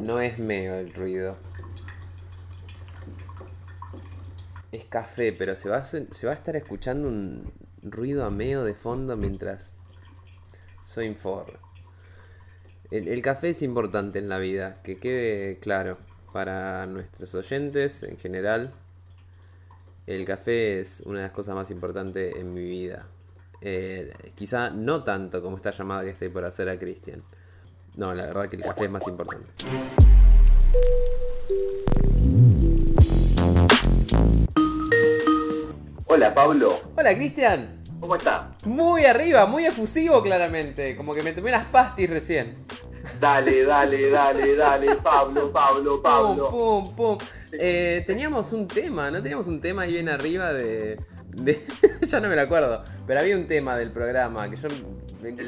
No es meo el ruido. Es café, pero se va a, se va a estar escuchando un ruido a meo de fondo mientras soy informe. El, el café es importante en la vida, que quede claro para nuestros oyentes en general. El café es una de las cosas más importantes en mi vida. Eh, quizá no tanto como esta llamada que estoy por hacer a Cristian. No, la verdad que el café es más importante. Hola Pablo, Hola Cristian. ¿cómo estás? Muy arriba, muy efusivo claramente. Como que me tomé unas pastis recién. Dale, dale, dale, dale, Pablo, Pablo, Pablo. Pum, pum, pum. Eh, teníamos un tema, ¿no? Teníamos un tema ahí bien arriba de... de- ya no me lo acuerdo. Pero había un tema del programa que yo...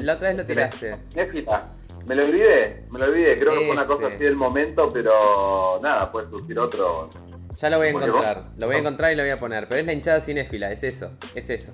La otra vez lo tiraste. Néfila, me lo olvidé, me lo olvidé, creo que fue una cosa así del momento, pero nada, puede surgir otro. Ya lo voy a encontrar. Lo voy a encontrar y lo voy a poner. Pero es la hinchada cinéfila, es eso. Es eso.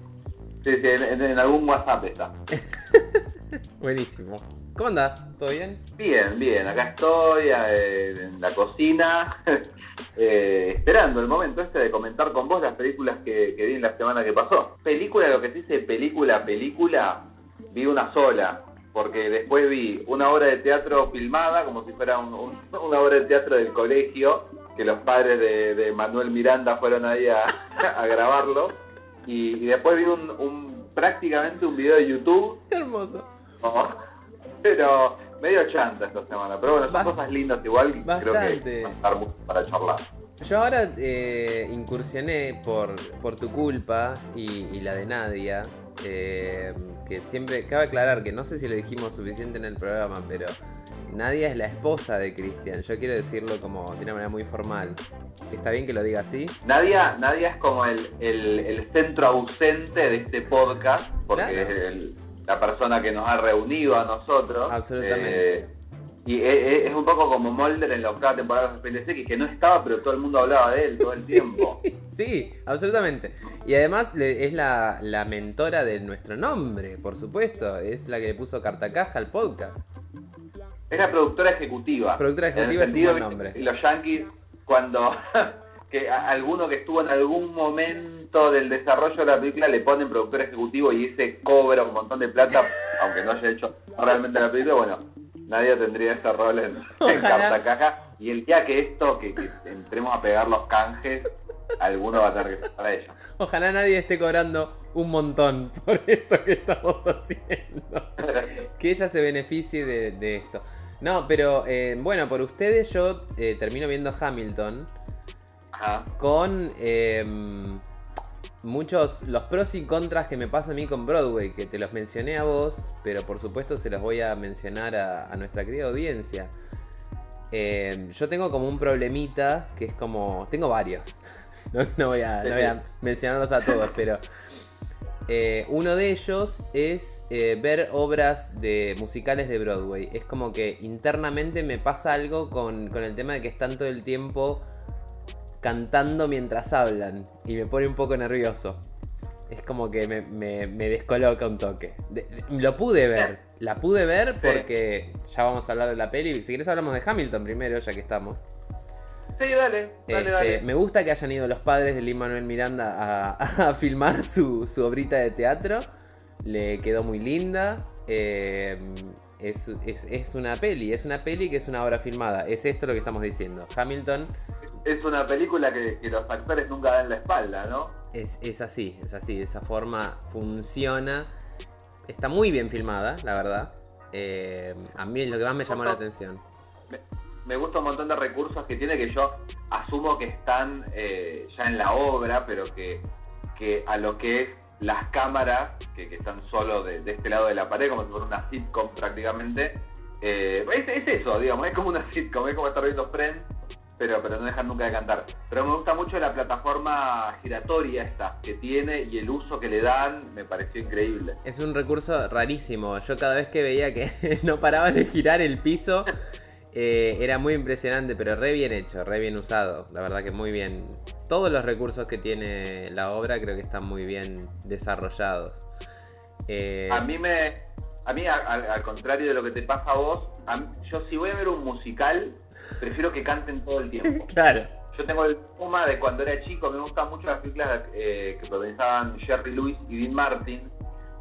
Sí, sí, en, en- en algún WhatsApp está. Buenísimo. ¿Cómo andás? ¿Todo bien? Bien, bien, acá estoy eh, en la cocina, eh, esperando el momento este de comentar con vos las películas que, que vi en la semana que pasó. Película, lo que se dice película, película, vi una sola, porque después vi una obra de teatro filmada, como si fuera un- un- una obra de teatro del colegio, que los padres de, de Manuel Miranda fueron ahí a, a grabarlo, y, y después vi un, un- prácticamente un video de YouTube Hermoso. no, pero medio chanta esta semana. Pero bueno, son cosas lindas igual. y Creo que va a estar mucho para charlar. Yo ahora eh, incursioné por, por tu culpa y, y la de Nadia. Eh, que siempre cabe aclarar que no sé si lo dijimos suficiente en el programa, pero Nadia es la esposa de Cristian. Yo quiero decirlo como de una manera muy formal. ¿Está bien que lo diga así? Nadia, Nadia es como el, el- el centro ausente de este podcast, porque Claro. es el- la persona que nos ha reunido a nosotros. Absolutamente. Eh, y e- e- es un poco como Mulder en la octava temporada de PLC, que no estaba, pero todo el mundo hablaba de él todo el tiempo. Sí, absolutamente. Y además es la, la mentora de nuestro nombre, por supuesto. Es la que le puso carta caja al podcast. Es la productora ejecutiva. Productora ejecutiva es un buen nombre. Los yankees, cuando que alguno que estuvo en algún momento del desarrollo de la película le ponen productor ejecutivo y ese cobra un montón de plata, aunque no haya hecho realmente la película, bueno, nadie tendría ese rol en, en carta caja. Y el día que esto, que, que entremos a pegar los canjes, alguno va a tener que ser para ellos. Ojalá nadie esté cobrando un montón por esto que estamos haciendo. que ella se beneficie de, de esto. No, pero eh, bueno, por ustedes yo eh, termino viendo Hamilton Ajá. con eh, muchos los pros y contras que me pasa a mí con Broadway, que te los mencioné a vos, pero por supuesto se los voy a mencionar a, a nuestra querida audiencia. Eh, yo tengo como un problemita que es como. Tengo varios. No, no voy, a, no voy a mencionarlos a todos, pero. eh, uno de ellos es eh, ver obras de musicales de Broadway. Es como que internamente me pasa algo con, con el tema de que están todo el tiempo cantando mientras hablan y me pone un poco nervioso. Es como que me, me- me descoloca un toque. De- de- lo pude ver, la pude ver porque ya vamos a hablar de la peli. Si querés hablamos de Hamilton primero, ya que estamos. Sí, dale, dale, Este, dale. me gusta que hayan ido los padres de Lin Manuel Miranda a, a filmar su, su obrita de teatro. Le quedó muy linda. Eh, es, es- es una peli, es una peli que es una obra filmada. Es esto lo que estamos diciendo. Hamilton Es una película que, que los actores nunca dan la espalda, ¿no? es, es así, es así. De esa forma funciona. Está muy bien filmada, la verdad. Eh, a mí es lo que más me llamó la atención. me, me gusta un montón de recursos que tiene que yo asumo que están eh, ya en la obra, pero que, que a lo que es las cámaras, que, que están solo de, de este lado de la pared, como si fuera una sitcom prácticamente, eh, es, es eso, digamos, es como una sitcom, es como estar viendo Friends, pero, pero no dejan nunca de cantar. Pero me gusta mucho la plataforma giratoria esta que tiene y el uso que le dan, me pareció increíble. Es un recurso rarísimo. Yo cada vez que veía que no paraba de girar el piso, eh, era muy impresionante, pero re bien hecho, re bien usado. La verdad que muy bien. Todos los recursos que tiene la obra creo que están muy bien desarrollados. Eh, A mí me, a mí, al contrario de lo que te pasa a vos, yo si voy a ver un musical, prefiero que canten todo el tiempo. claro. Yo tengo el puma de cuando era chico, me gustan mucho las películas eh, que protagonizaban Jerry Lewis y Dean Martin.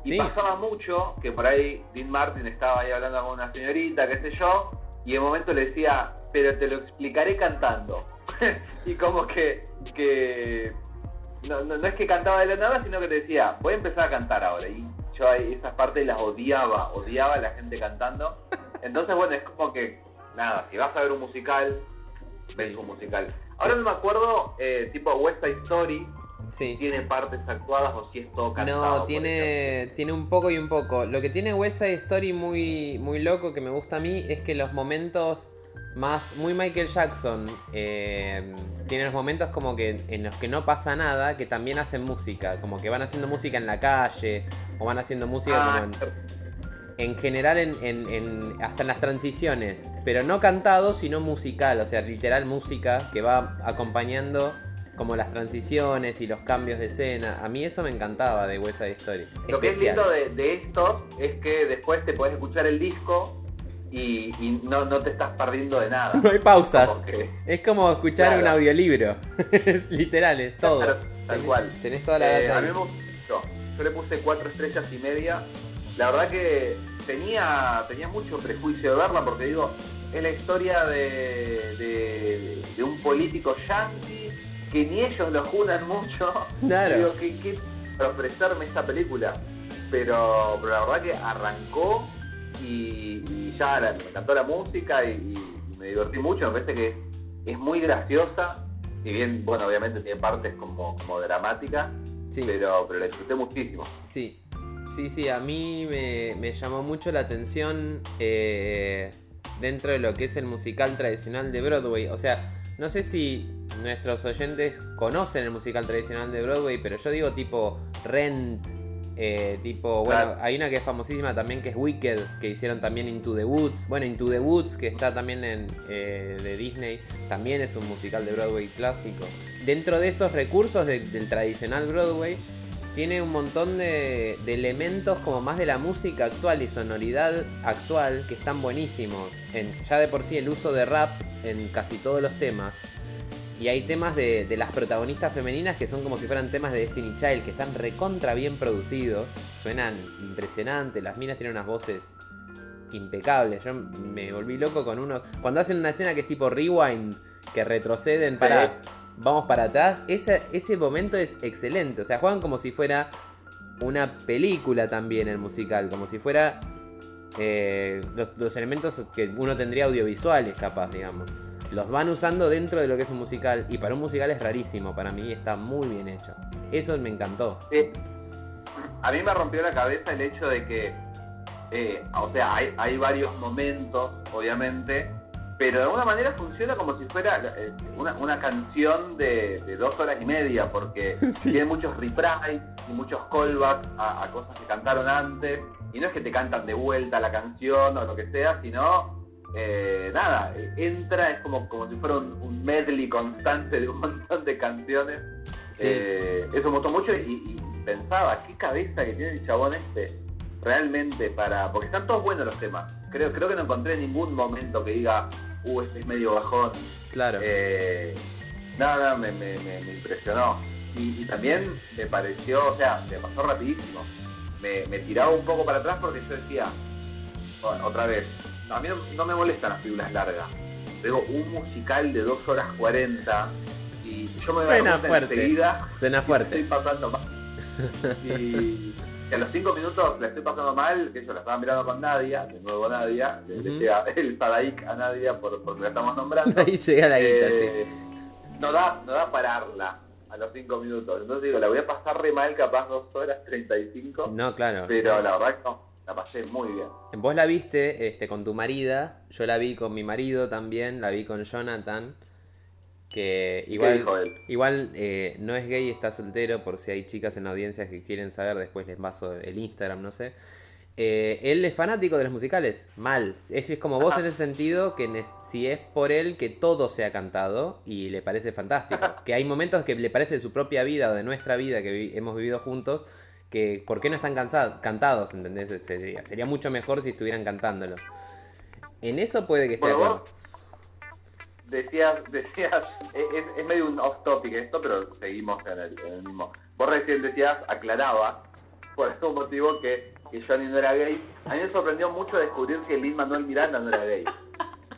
Y pasaba mucho que por ahí Dean Martin estaba ahí hablando con una señorita, qué sé yo, y en un momento le decía, pero te lo explicaré cantando. y como que, que no, no, es que cantaba de la nada, sino que te decía, voy a empezar a cantar ahora. Y yo esas partes las odiaba, odiaba a la gente cantando. Entonces, bueno, es como que, nada, si vas a ver un musical, ves un musical. Ahora no me acuerdo, eh, tipo West Side Story, si tiene partes actuadas o si es todo cantado. No, tiene, tiene un poco y un poco. Lo que tiene West Side Story muy, muy loco, que me gusta a mí, es que los momentos más, muy Michael Jackson, eh, tiene los momentos como que en los que no pasa nada, que también hacen música, como que van haciendo música en la calle, o van haciendo música como en, en general en, hasta en las transiciones, pero no cantado, sino musical, o sea, literal música que va acompañando como las transiciones y los cambios de escena. A mí eso me encantaba de West Side Story. Lo que es lindo de, esto es que después te puedes escuchar el disco y, no, no, te estás perdiendo de nada. No hay pausas. Es como escuchar un audiolibro. Literal, es todo. tal cual. Tenés toda la eh, A mí me gustó. Yo le puse cuatro estrellas y media la verdad que tenía, tenía mucho prejuicio de verla porque digo, es la historia de, de, un político yankee que ni ellos lo junan mucho. Claro. Digo, ¿qué, qué para ofrecerme esta película? Pero, la verdad que arrancó y, ya me encantó la música y, me divertí mucho. Me parece que es muy graciosa. Y bien, bueno, obviamente tiene partes como, como dramáticas, pero, pero la disfruté muchísimo. Sí, Sí, sí, a mí me, llamó mucho la atención eh, dentro de lo que es el musical tradicional de Broadway. O sea, no sé si nuestros oyentes conocen el musical tradicional de Broadway, pero yo digo tipo Rent, eh, tipo, bueno, hay una que es famosísima también que es Wicked, que hicieron también Into the Woods. Bueno, Into the Woods, que está también en, eh, de Disney, también es un musical de Broadway clásico. Dentro de esos recursos del tradicional Broadway, tiene un montón de, elementos como más de la música actual y sonoridad actual que están buenísimos. En, ya de por sí el uso de rap en casi todos los temas. Y hay temas de, las protagonistas femeninas que son como si fueran temas de Destiny Child, que están recontra bien producidos. Suenan impresionantes, las minas tienen unas voces impecables. Yo me volví loco con unos... Cuando hacen una escena que es tipo rewind, que retroceden para vamos para atrás. Ese, ese momento es excelente. O sea, juegan como si fuera una película también el musical. Como si fuera eh, los, elementos que uno tendría audiovisuales, capaz, digamos. Los van usando dentro de lo que es un musical. Y para un musical es rarísimo. Para mí está muy bien hecho. Eso me encantó. A mí me rompió la cabeza el hecho de que. Eh, o sea, hay, hay varios momentos, obviamente, pero de alguna manera funciona como si fuera eh, una, canción de, dos horas y media, porque tiene muchos reprises y muchos callbacks a, cosas que cantaron antes, y no es que te cantan de vuelta la canción o lo que sea, sino, eh, nada, entra, es como, como si fuera un, medley constante de un montón de canciones. Eh, eso me gustó mucho y, y pensaba, qué cabeza que tiene el chabón este realmente para. Porque están todos buenos los temas. Creo, creo que no encontré ningún momento que diga, uh, este es medio bajón. Claro. Eh, nada, me, me, impresionó. Y, también me pareció, o sea, me pasó rapidísimo. Me, tiraba un poco para atrás porque yo decía, otra vez, a mí no, me molestan las figuras largas. Tengo un musical de 2 horas 40 y yo me voy a fuerte. enseguida. Suena fuerte. Estoy pasando más. Y, que a los cinco minutos la estoy pasando mal, que yo la estaba mirando con Nadia, de nuevo Nadia, le decía el Sadaik a Nadia por, porque la estamos nombrando. Ahí llega la guita, eh, sí. No da, no da pararla a los cinco minutos. Entonces digo, la voy a pasar re mal, capaz dos horas 35. No, claro. Pero la verdad que no, la pasé muy bien. Vos la viste este, con tu marida, yo la vi con mi marido también, la vi con Jonathan. Que igual, igual eh, no es gay, está soltero, por si hay chicas en la audiencia que quieren saber, después les paso el Instagram, no sé. Eh, él es fanático de los musicales, mal. Es, como vos en ese sentido, que si es por él que todo se ha cantado y le parece fantástico. que hay momentos que le parece de su propia vida o de nuestra vida que hemos vivido juntos, que ¿por qué no están cansados, cantados? ¿Entendés? Sería, sería mucho mejor si estuvieran cantándolo. En eso puede que esté de Bueno, acuerdo. decías, decías, es, es medio un off topic esto, pero seguimos en el, en el mismo. Vos recién decías, aclaraba, por algún motivo, que, que Johnny no era gay. A mí me sorprendió mucho descubrir que Lin Manuel Miranda no era gay.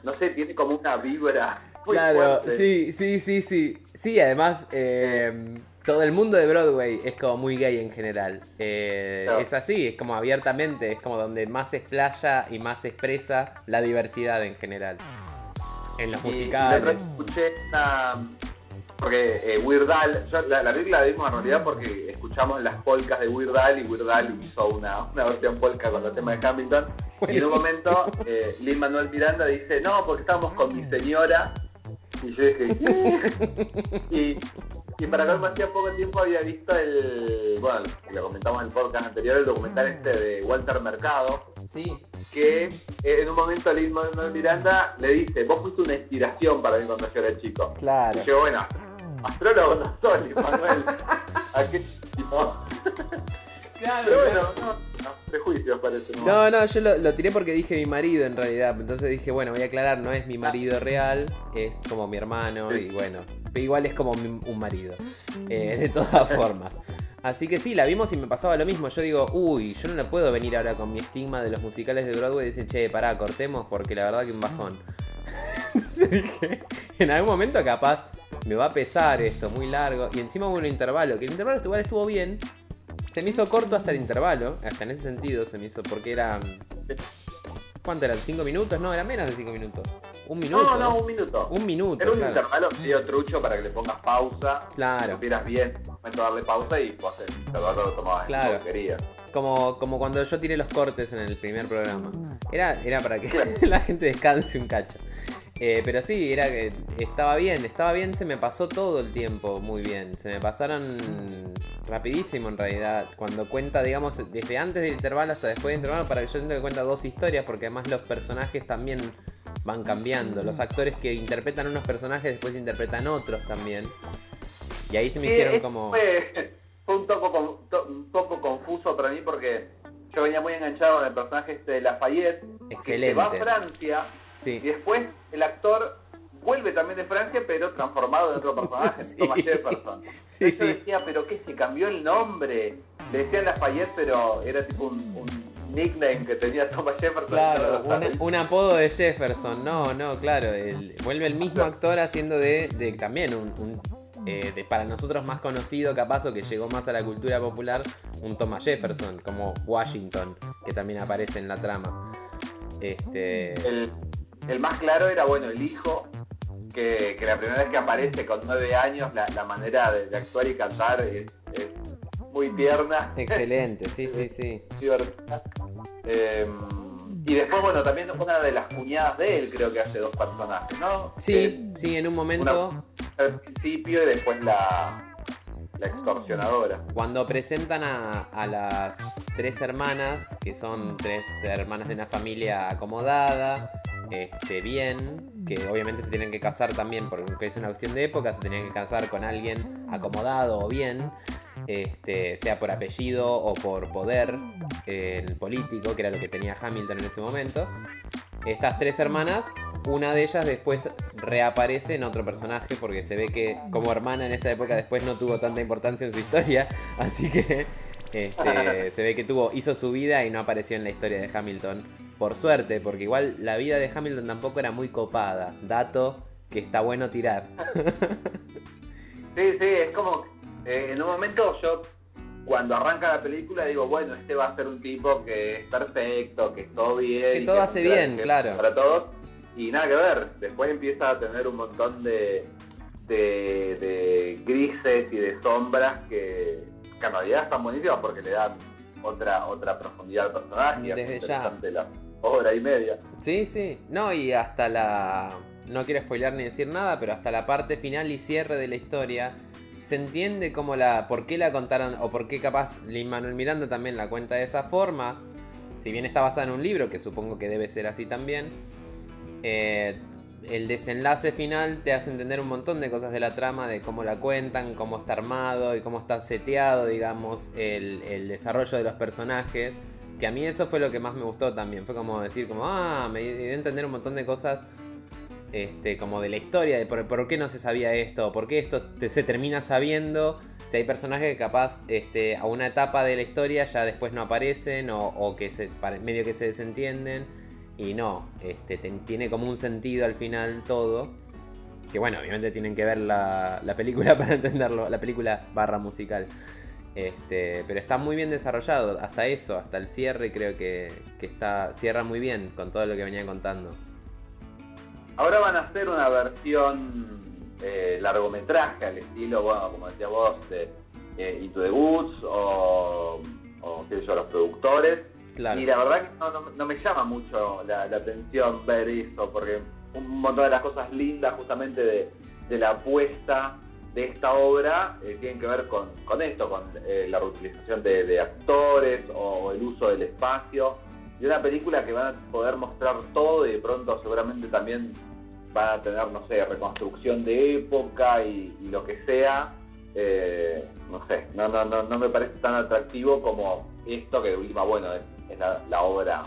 No sé, tiene como una vibra muy Claro, fuerte. sí, sí, sí, sí. Sí, además, eh, todo el mundo de Broadway es como muy gay en general. Eh. Es así, es como abiertamente, es como donde más se explaya y más se expresa la diversidad en general. En los Y- musicales. vez escuché una. Porque eh, Weird Al, yo la, la película la vimos en realidad porque escuchamos las polcas de Weird Al y Weird Al hizo una, una versión polka con el tema de Hamilton. Y en un momento, eh, Lin Manuel Miranda dice: No, porque estamos con mi señora. Y yo dije: ¿Qué? Y, y para colmo, hacía poco tiempo había visto el. Bueno, lo comentamos en el podcast anterior, el documental este de Walter Mercado Sí. que eh, en un momento Lin Manuel Miranda le dice, vos fuiste una inspiración para mí cuando yo era chico. Claro. Y yo, bueno, astrólogo no soy, Manuel. ¿A qué tipo? Pero bueno, no, no, prejuicios parece. ¿no? No, no, yo lo, lo tiré porque dije mi marido en realidad. Entonces dije, bueno, voy a aclarar, no es mi marido real, es como mi hermano y bueno, igual es como mi- un marido. eh, de todas formas. Así que sí, la vimos y me pasaba lo mismo. Yo digo, uy, yo no le puedo venir ahora con mi estigma de los musicales de Broadway y decir, che, pará, cortemos porque la verdad que un bajón. Entonces dije, en algún momento capaz me va a pesar esto, muy largo. Y encima hubo un intervalo, que el intervalo igual estuvo bien. Se me hizo corto hasta el intervalo, hasta en ese sentido se me hizo, porque era... ¿Cuánto eran? ¿Cinco minutos? No, era menos de cinco minutos. Un minuto. no, no, un minuto. Un minuto, Era un claro. intervalo medio trucho para que le pongas pausa, Claro. supieras bien, momento darle pausa y vos el intervalo lo tomabas Claro. como querías. Como, como cuando yo tiré los cortes en el primer programa. Era, era para que la gente descanse un cacho. Eh, pero sí, era que estaba bien, estaba bien, se me pasó todo el tiempo muy bien. Se me pasaron rapidísimo en realidad. Cuando cuenta, digamos, desde antes del intervalo hasta después del intervalo, para que yo siento que cuenta dos historias, porque además los personajes también van cambiando. Los actores que interpretan unos personajes después interpretan otros también. Y ahí se me hicieron como... Fue, fue un, poco, con- to- un poco confuso para mí porque yo venía muy enganchado con el personaje este de Lafayette, que se va a Excelente. Y después el actor vuelve también de Francia, pero transformado en otro personaje, Sí. Thomas Jefferson. Sí, sí. decía, pero qué, se cambió el nombre. Le decían Lafayette, pero era tipo un, un nickname que tenía Thomas Jefferson. Claro, una- un apodo de Jefferson. No, no, claro. el- vuelve el mismo actor haciendo de, de también un, un, eh, de, para nosotros más conocido, capaz, o que llegó más a la cultura popular, un Thomas Jefferson, como Washington, que también aparece en la trama. Este. el, el más claro era, bueno, el hijo, que, que la primera vez que aparece con nueve años, la, la manera de, de actuar y cantar es, es muy tierna, Excelente, sí, sí, sí. divertida. Eh, y después, bueno, también una de las cuñadas de él creo que hace dos personajes, ¿no? Sí, sí, en un momento. Que al principio y después la, la extorsionadora. Cuando presentan a, a las tres hermanas, que son tres hermanas de una familia acomodada, este, bien, que obviamente se tienen que casar también, porque es una cuestión de época, se tenían que casar con alguien acomodado o bien, este, sea por apellido o por poder político, que era lo que tenía Hamilton en ese momento. Estas tres hermanas, una de ellas después reaparece en otro personaje porque se ve que como hermana en esa época después no tuvo tanta importancia en su historia, así que este, se ve que tuvo hizo su vida y no apareció en la historia de Hamilton. Por suerte, porque igual la vida de Hamilton tampoco era muy copada. Dato que está bueno tirar. Sí, sí, es como, eh, en un momento yo, cuando arranca la película, digo, bueno, este va a ser un tipo que es perfecto, que es todo bien. Que todo hace bien, claro. Para todos, y nada que ver, después empieza a tener un montón de, de, de grises y de sombras que, que en realidad están buenísimas porque le dan otra otra profundidad al personaje. Desde ya. la hora y media. Sí, sí. No, y hasta la. No quiero spoilear ni decir nada, pero hasta la parte final y cierre de la historia. Se entiende cómo la. por qué la contaron. O por qué capaz Lin Manuel Miranda también la cuenta de esa forma. Si bien está basada en un libro, que supongo que debe ser así también. eh, el desenlace final te hace entender un montón de cosas de la trama, de cómo la cuentan, cómo está armado y cómo está seteado, digamos, el desarrollo de los personajes. Que a mí eso fue lo que más me gustó también. Fue como decir, como, ah, me dio a entender un montón de cosas este, como de la historia, de por, qué no se sabía esto, por qué esto se termina sabiendo, si hay personajes que capaz este, a una etapa de la historia ya después no aparecen o, que se, medio que se desentienden y no, este, tiene como un sentido al final todo. Que bueno, obviamente tienen que ver la, película para entenderlo, la película barra musical. Este, pero está muy bien desarrollado, hasta eso, hasta el cierre creo que, que está, cierra muy bien con todo lo que venía contando. Ahora van a hacer una versión eh, largometraje al estilo, bueno, como decía vos, de eh, Into the Woods o, o qué sé yo, los productores. Y la verdad que no, me llama mucho la, atención ver eso, porque un montón de las cosas lindas justamente de, la apuesta de esta obra eh, tienen que ver con, esto, con eh, la reutilización de, actores o el uso del espacio. Y una película que van a poder mostrar todo y de pronto seguramente también van a tener, no sé, reconstrucción de época y, lo que sea. Eh, no sé, no, no, no, no me parece tan atractivo como esto que de última, bueno, es, la, obra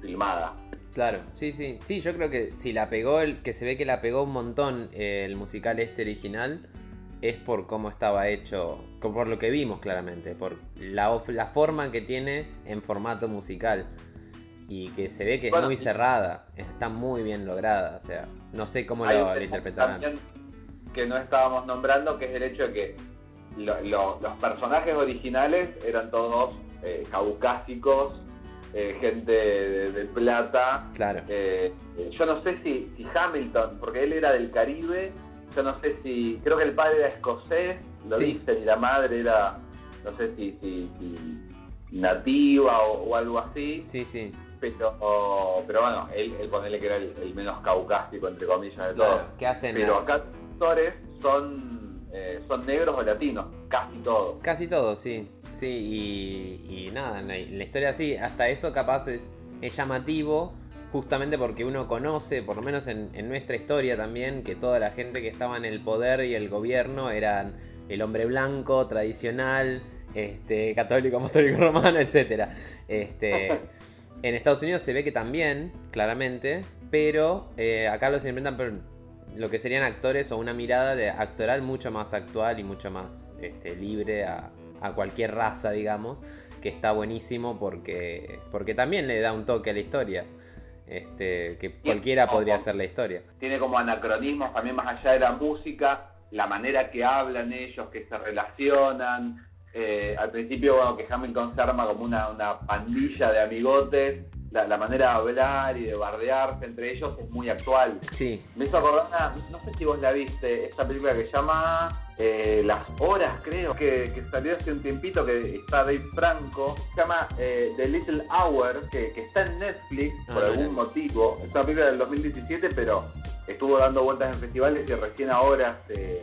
filmada. Claro, sí, sí. Sí, yo creo que si la pegó, el, que se ve que la pegó un montón eh, el musical este original, es por cómo estaba hecho, por lo que vimos claramente, por la, la forma que tiene en formato musical y que se ve que es muy cerrada, está muy bien lograda, o sea, no sé cómo lo, lo, interpretarán. Que no estábamos nombrando, que es el hecho de que los personajes originales eran todos eh, caucásicos, eh, gente de, plata. Claro. Eh, yo no sé si, Hamilton, porque él era del Caribe, yo no sé si, creo que el padre era escocés, lo dicen, y la madre era, no sé si, si, nativa o, o, algo así. Sí, sí pero, pero bueno, él, él ponele que era el, menos caucásico, entre comillas, de todos. ¿Qué hacen? Pero acá actores son, eh, son negros o latinos, casi todos. Casi todos, sí. Sí, y, nada, en la, historia sí, hasta eso capaz es, llamativo, justamente porque uno conoce, por lo menos en, nuestra historia también, que toda la gente que estaba en el poder y el gobierno eran el hombre blanco, tradicional, este, católico, apostólico romano, etc. Este, En Estados Unidos se ve que también, claramente, pero eh, acá los implementan por lo que serían actores o una mirada de actoral mucho más actual y mucho más este, libre a, cualquier raza, digamos, que está buenísimo porque, porque también le da un toque a la historia. Este, que cualquiera podría hacer la historia. Tiene como anacronismos también más allá de la música, la manera que hablan ellos, que se relacionan, eh, al principio, bueno, que Hamilton se arma como una, una pandilla de amigotes, la, manera de hablar y de bardearse entre ellos es muy actual. Sí. Me hizo acordar, no sé si vos la viste, esta película que se llama eh, Las Horas, creo, que, salió hace un tiempito, que está Dave Franco, se llama eh, The Little Hour, que, está en Netflix ah, por algún motivo. Es una película del 2017, pero estuvo dando vueltas en festivales y recién ahora se,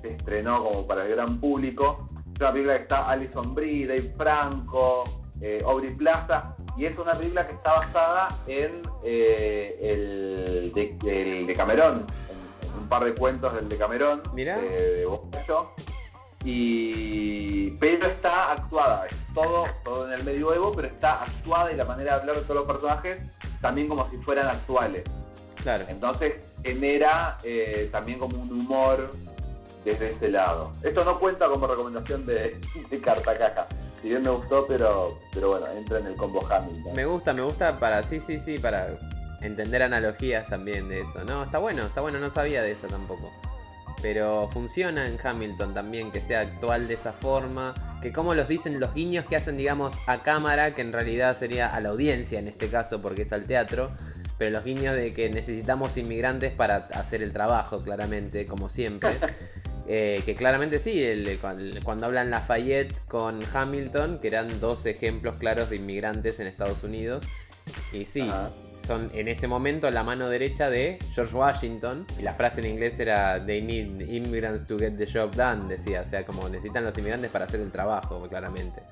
se estrenó como para el gran público una película que está Alison Brie, Dave Franco, eh, Aubrey Plaza, y es una película que está basada en eh, el, de, Camerón, en, un par de cuentos del de Camerón, Mira. de y pero está actuada, es todo, todo en el medioevo, pero está actuada y la manera de hablar de todos los personajes también como si fueran actuales. Claro. Entonces genera eh, también como un humor desde ese lado. Esto no cuenta como recomendación de, de carta caja. Si bien me gustó, pero, pero bueno, entra en el combo Hamilton. Me gusta, me gusta para, sí, sí, sí, para entender analogías también de eso. No, está bueno, está bueno, no sabía de eso tampoco. Pero funciona en Hamilton también que sea actual de esa forma. Que como los dicen los guiños que hacen, digamos, a cámara, que en realidad sería a la audiencia en este caso, porque es al teatro. Pero los guiños de que necesitamos inmigrantes para hacer el trabajo, claramente, como siempre. Eh, que claramente sí, cuando, hablan Lafayette con Hamilton, que eran dos ejemplos claros de inmigrantes en Estados Unidos. Y sí, son en ese momento la mano derecha de George Washington. Y la frase en inglés era They need immigrants to get the job done, decía. O sea, como necesitan los inmigrantes para hacer el trabajo, claramente.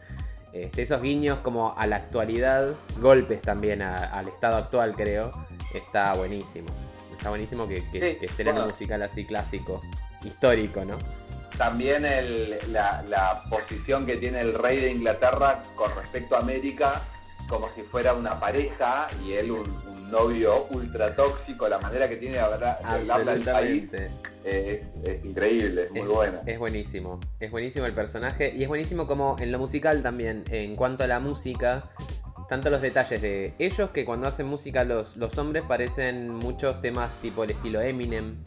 Este, esos guiños como a la actualidad, golpes también al estado actual, creo, está buenísimo. Está buenísimo que, que, Sí, que esté en un musical así clásico, histórico, ¿no? También el- la, la posición que tiene el rey de Inglaterra con respecto a América, como si fuera una pareja y él un, un novio ultra tóxico, la manera que tiene de hablar, de al país eh, es, es increíble, es muy Es- buena. Es buenísimo. Es buenísimo el personaje. Y es buenísimo como en lo musical también. En cuanto a la música. Tanto los detalles de ellos que cuando hacen música los, los hombres parecen muchos temas tipo el estilo Eminem.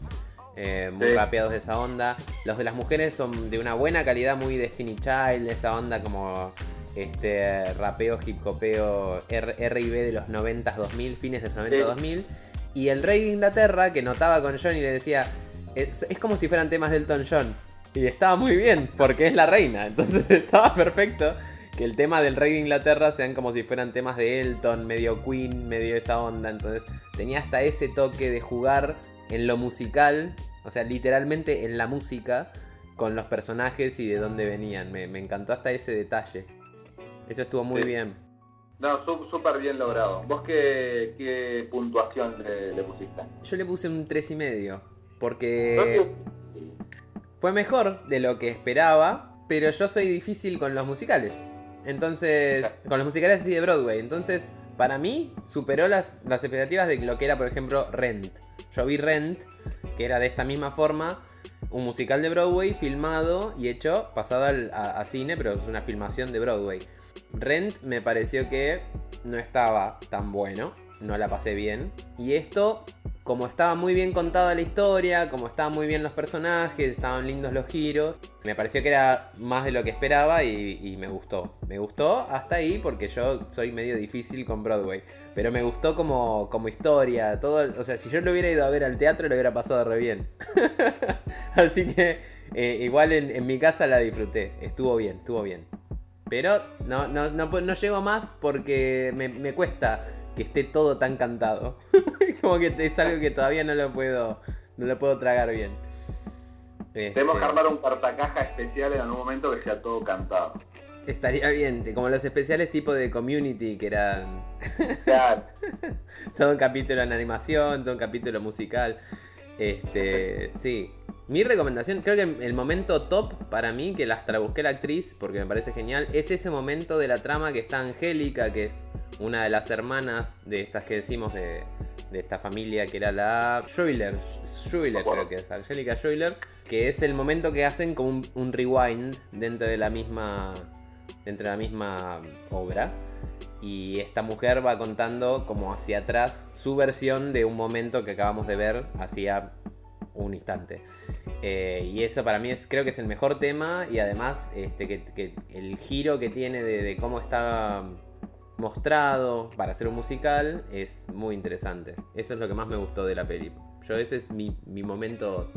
Eh, muy Sí. rapeados de esa onda. Los de las mujeres son de una buena calidad, muy Destiny Child, esa onda como este rapeo, hip hopeo, R&B de los 90s, 2000, fines de los 90 Sí. 2000. Y el rey de Inglaterra que notaba con John y le decía, es, es como si fueran temas del Elton John. Y estaba muy bien, porque es la reina. Entonces estaba perfecto que el tema del rey de Inglaterra sean como si fueran temas de Elton, medio Queen, medio esa onda. Entonces tenía hasta ese toque de jugar en lo musical, o sea, literalmente en la música, con los personajes y de dónde venían. Me, me encantó hasta ese detalle. Eso estuvo muy Sí. bien. No, súper bien logrado. ¿Vos qué, qué puntuación le, le pusiste? Yo le puse un 3,5. y medio, Porque fue mejor de lo que esperaba, pero yo soy difícil con los musicales. Entonces, con los musicales así de Broadway. Entonces, para mí, superó las, las expectativas de lo que era, por ejemplo, Rent. Yo vi Rent, que era de esta misma forma, un musical de Broadway filmado y hecho, pasado al- cine, pero es una filmación de Broadway. Rent me pareció que no estaba tan bueno, no la pasé bien. Y esto, como estaba muy bien contada la historia, como estaban muy bien los personajes, estaban lindos los giros, me pareció que era más de lo que esperaba y, me gustó. Me gustó hasta ahí porque yo soy medio difícil con Broadway. Pero me gustó como, como historia, todo, o sea, si yo lo hubiera ido a ver al teatro lo hubiera pasado re bien. Así que eh, igual en, mi casa la disfruté, estuvo bien, estuvo bien. Pero no, no, no llego más porque me, me cuesta que esté todo tan cantado. Como que es algo que todavía no lo puedo, no lo puedo tragar bien. Tenemos que Este, armar un cartacaja especial en algún momento que sea todo cantado. estaría bien, como los especiales tipo de community que eran Claro. todo un capítulo en animación, todo un capítulo musical. Este, sí. Mi recomendación, creo que el momento top para mí, que la hasta la busqué la actriz porque me parece genial, es ese momento de la trama que está Angélica, que es una de las hermanas de estas que decimos de, de esta familia, que era la Schuyler creo que es, Angélica Schuyler, que es el momento que hacen como un, un rewind dentro de la misma dentro de la misma obra y esta mujer va contando como hacia atrás su versión de un momento que acabamos de ver hacía un instante. Eh, y eso para mí es, creo que es el mejor tema y además este, que, que el giro que tiene de, de cómo está mostrado para hacer un musical es muy interesante. Eso es lo que más me gustó de la peli. Yo ese es mi, mi momento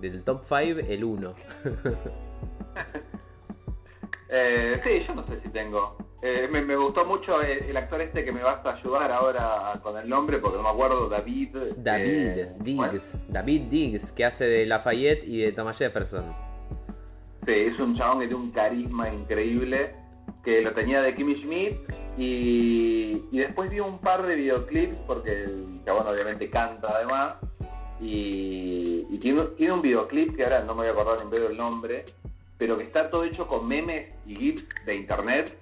del top 5, el 1. Eh, sí, yo no sé si tengo. Eh, me, me gustó mucho el, el actor este que me vas a ayudar ahora con el nombre porque no me acuerdo, David. David eh, bueno, Diggs. David Diggs, que hace de Lafayette y de Thomas Jefferson. sí, es un chabón que tiene un carisma increíble, que lo tenía de Kimmy Schmidt y, y después vi un par de videoclips porque el chabón obviamente canta además y, y tiene, tiene un videoclip que ahora no me voy a acordar ni pedo el nombre, pero que está todo hecho con memes y gifs de internet.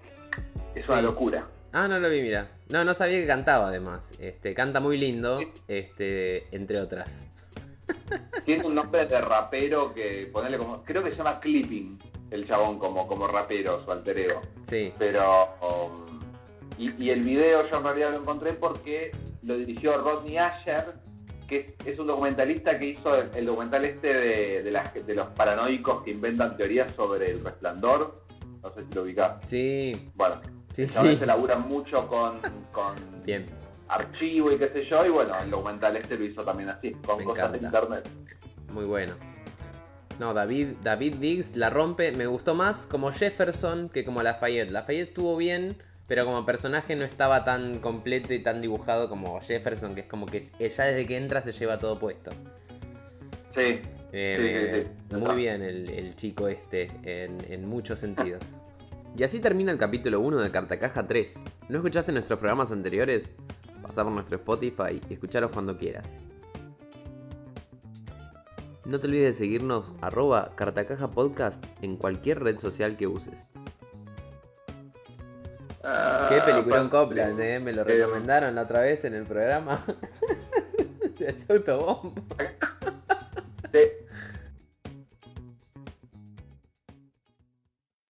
Es una locura. Ah, no lo vi, mira. No, no sabía que cantaba además. Este, canta muy lindo, este, entre otras. Tiene un nombre de rapero que ponerle como. Creo que se llama Clipping, el chabón como, como rapero, su alter ego. Sí. Pero. um, y, y el video yo en realidad lo encontré porque lo dirigió Rodney Asher, que es, es un documentalista que hizo el, el documental este de, de, las- de los paranoicos que inventan teorías sobre el resplandor. No sé si lo ubicás. Sí, Bueno, sí, sí. se labura mucho con, con Bien, archivo y qué sé yo, y bueno, el documental este lo hizo también así, con Me cosas de internet. muy bueno. No, David, David Diggs la rompe. Me gustó más como Jefferson que como Lafayette. Lafayette estuvo bien, pero como personaje no estaba tan completo y tan dibujado como Jefferson, que es como que ya desde que entra se lleva todo puesto. Sí, Eh, Sí, sí, sí. Muy bien el, el chico este, en, en muchos sentidos. Y así termina el capítulo 1 de Cartacaja 3. ¿No escuchaste nuestros programas anteriores? Pasá por nuestro Spotify y escucharos cuando quieras. No te olvides de seguirnos arroba cartacaja podcast en cualquier red social que uses. Ah, Qué peliculón Copland, eh, me lo eh, recomendaron la otra vez en el programa. Se hace autobomba. Se,